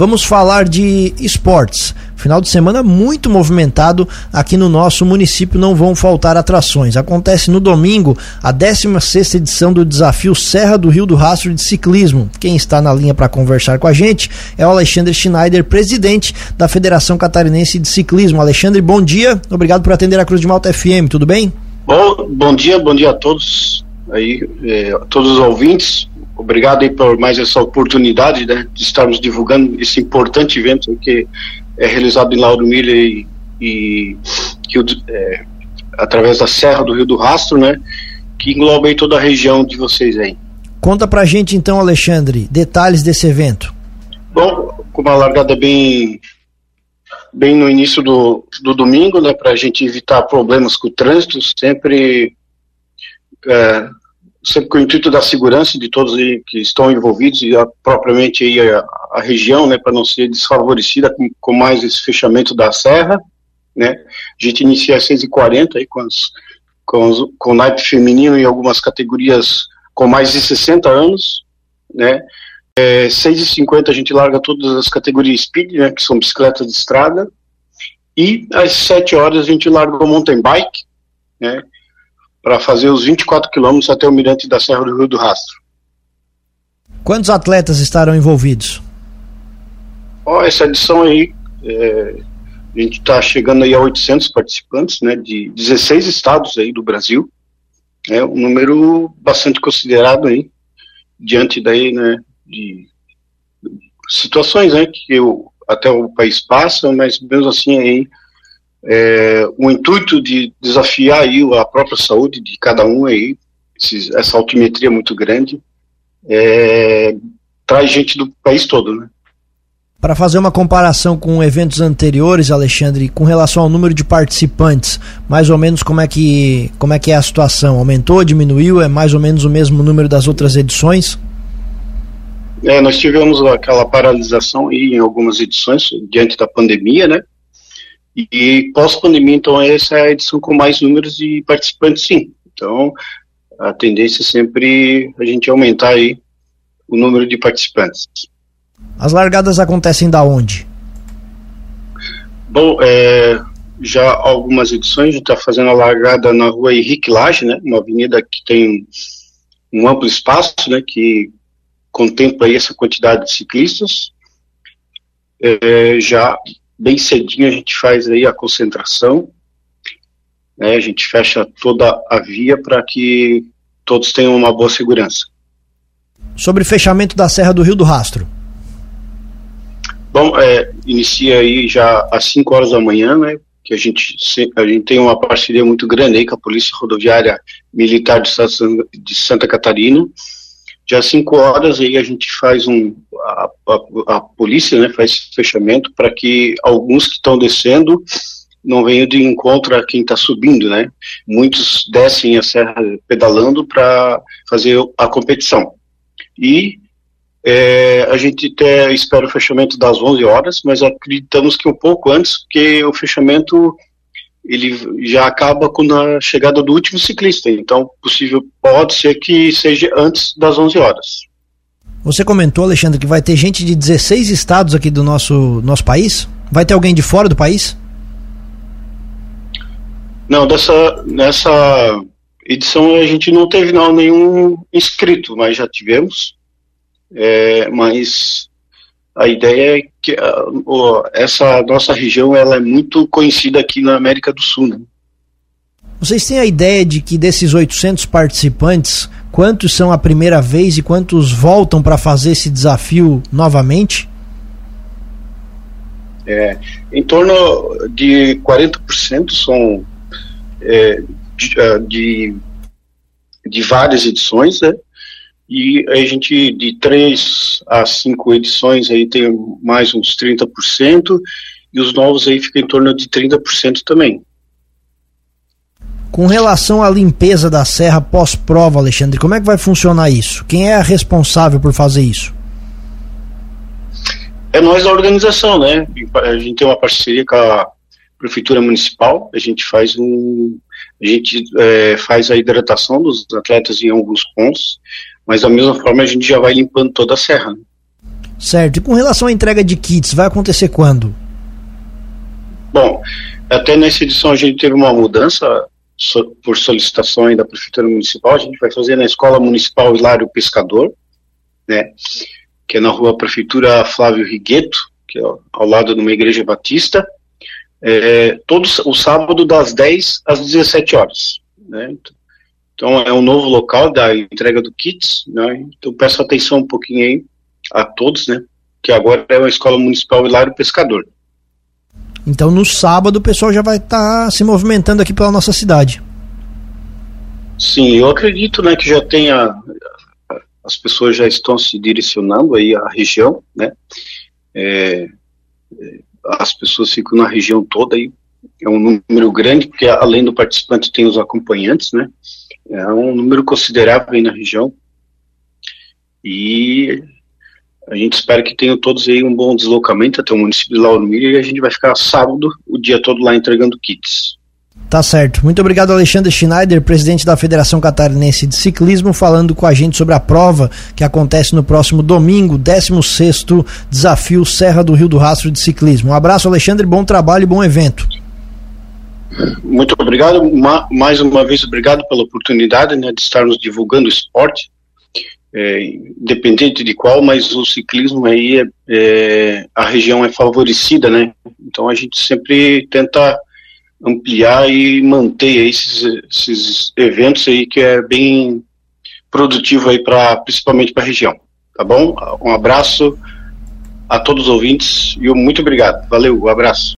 Vamos falar de esportes. Final de semana muito movimentado aqui no nosso município, não vão faltar atrações. Acontece no domingo a 16 edição do desafio Serra do Rio do Rastro de Ciclismo. Quem está na linha para conversar com a gente é o Alexandre Schneider, presidente da Federação Catarinense de Ciclismo. Alexandre, bom dia. Obrigado por atender a Cruz de Malta FM. Tudo bem? Bom, bom dia, bom dia a todos aí, eh, todos os ouvintes. Obrigado aí por mais essa oportunidade né, de estarmos divulgando esse importante evento que é realizado em Lauro Milha e, e que, é, através da Serra do Rio do Rastro, né, que engloba aí toda a região de vocês aí. Conta pra gente então, Alexandre, detalhes desse evento. Bom, com uma largada bem bem no início do, do domingo, né, para a gente evitar problemas com o trânsito, sempre é, sempre com o intuito da segurança de todos que estão envolvidos e a, propriamente a, a região, né, para não ser desfavorecida com, com, mais esse fechamento da serra, né, a gente inicia às 6h40 aí com, as, com, os, com o naipe feminino e algumas categorias com mais de 60 anos, né, é, 6h50 a gente larga todas as categorias speed, né, que são bicicletas de estrada, e às 7 horas a gente larga o mountain bike, né, para fazer os 24 quilômetros até o Mirante da Serra do Rio do Rastro. Quantos atletas estarão envolvidos? Oh, essa edição aí, é, a gente está chegando aí a 800 participantes, né, de 16 estados aí do Brasil. É um número bastante considerado aí, diante daí, né, de situações, né, que o, até o país passa, mas mesmo assim aí é, o intuito de desafiar aí a própria saúde de cada um aí, esses, essa altimetria muito grande, é, traz gente do país todo, né? Para fazer uma comparação com eventos anteriores, Alexandre, com relação ao número de participantes, mais ou menos como é que, como é, que é a situação? Aumentou, diminuiu? É mais ou menos o mesmo número das outras edições? É, nós tivemos aquela paralisação aí em algumas edições diante da pandemia, né? E pós-pandemia, então, essa é a edição com mais números de participantes, sim. Então, a tendência é sempre a gente aumentar aí o número de participantes. As largadas acontecem da onde? Bom, é, já algumas edições a gente está fazendo a largada na rua Henrique Lage, né, uma avenida que tem um amplo espaço, né, que contempla essa quantidade de ciclistas. É, já bem cedinho a gente faz aí a concentração, né, a gente fecha toda a via para que todos tenham uma boa segurança. Sobre fechamento da Serra do Rio do Rastro. Bom, é, inicia aí já às 5 horas da manhã, né, que a gente, a gente tem uma parceria muito grande aí com a Polícia Rodoviária Militar do Estado de Santa Catarina, já às 5 horas aí a gente faz um a, a, a polícia né, faz fechamento para que alguns que estão descendo não venham de encontro a quem está subindo, né? Muitos descem a serra pedalando para fazer a competição. E é, a gente até espera o fechamento das 11 horas, mas acreditamos que um pouco antes, porque o fechamento ele já acaba com a chegada do último ciclista. Então, possível pode ser que seja antes das 11 horas. Você comentou, Alexandre, que vai ter gente de 16 estados aqui do nosso, nosso país? Vai ter alguém de fora do país? Não, dessa, nessa edição a gente não teve não, nenhum inscrito, mas já tivemos. É, mas a ideia é que uh, essa nossa região ela é muito conhecida aqui na América do Sul. Né? Vocês têm a ideia de que desses 800 participantes, quantos são a primeira vez e quantos voltam para fazer esse desafio novamente? É, em torno de 40% são é, de, ah, de, de várias edições, né? E a gente, de três a cinco edições, aí tem mais uns 30%, e os novos aí ficam em torno de 30% também. Com relação à limpeza da serra pós-prova, Alexandre, como é que vai funcionar isso? Quem é responsável por fazer isso? É nós da organização, né? A gente tem uma parceria com a prefeitura municipal, a gente faz um, a gente é, faz a hidratação dos atletas em alguns pontos, mas da mesma forma a gente já vai limpando toda a serra. Né? Certo. E com relação à entrega de kits, vai acontecer quando? Bom, até nessa edição a gente teve uma mudança so, por solicitação da Prefeitura Municipal. A gente vai fazer na Escola Municipal Hilário Pescador, né? Que é na rua Prefeitura Flávio Rigueto, que é ao lado de uma igreja batista. É, todo o sábado das 10 às 17 horas. Né? Então é um novo local da entrega do kits, né? Então peço atenção um pouquinho aí a todos, né? Que agora é uma escola municipal Hilário Pescador. Então no sábado o pessoal já vai estar tá se movimentando aqui pela nossa cidade. Sim, eu acredito, né, que já tenha as pessoas já estão se direcionando aí à região, né? É, é as pessoas ficam na região toda aí, é um número grande, porque além do participante tem os acompanhantes, né? É um número considerável aí na região. E a gente espera que tenham todos aí um bom deslocamento até o município de Lauro e a gente vai ficar sábado o dia todo lá entregando kits. Tá certo. Muito obrigado, Alexandre Schneider, presidente da Federação Catarinense de Ciclismo, falando com a gente sobre a prova que acontece no próximo domingo, 16 Desafio Serra do Rio do Rastro de Ciclismo. Um abraço, Alexandre, bom trabalho e bom evento. Muito obrigado. mais uma vez, obrigado pela oportunidade né, de estarmos divulgando o esporte é, independente de qual, mas o ciclismo aí, é, é, a região é favorecida, né? Então a gente sempre tenta ampliar e manter esses, esses eventos aí que é bem produtivo aí para principalmente para a região, tá bom? Um abraço a todos os ouvintes e muito obrigado. Valeu, um abraço.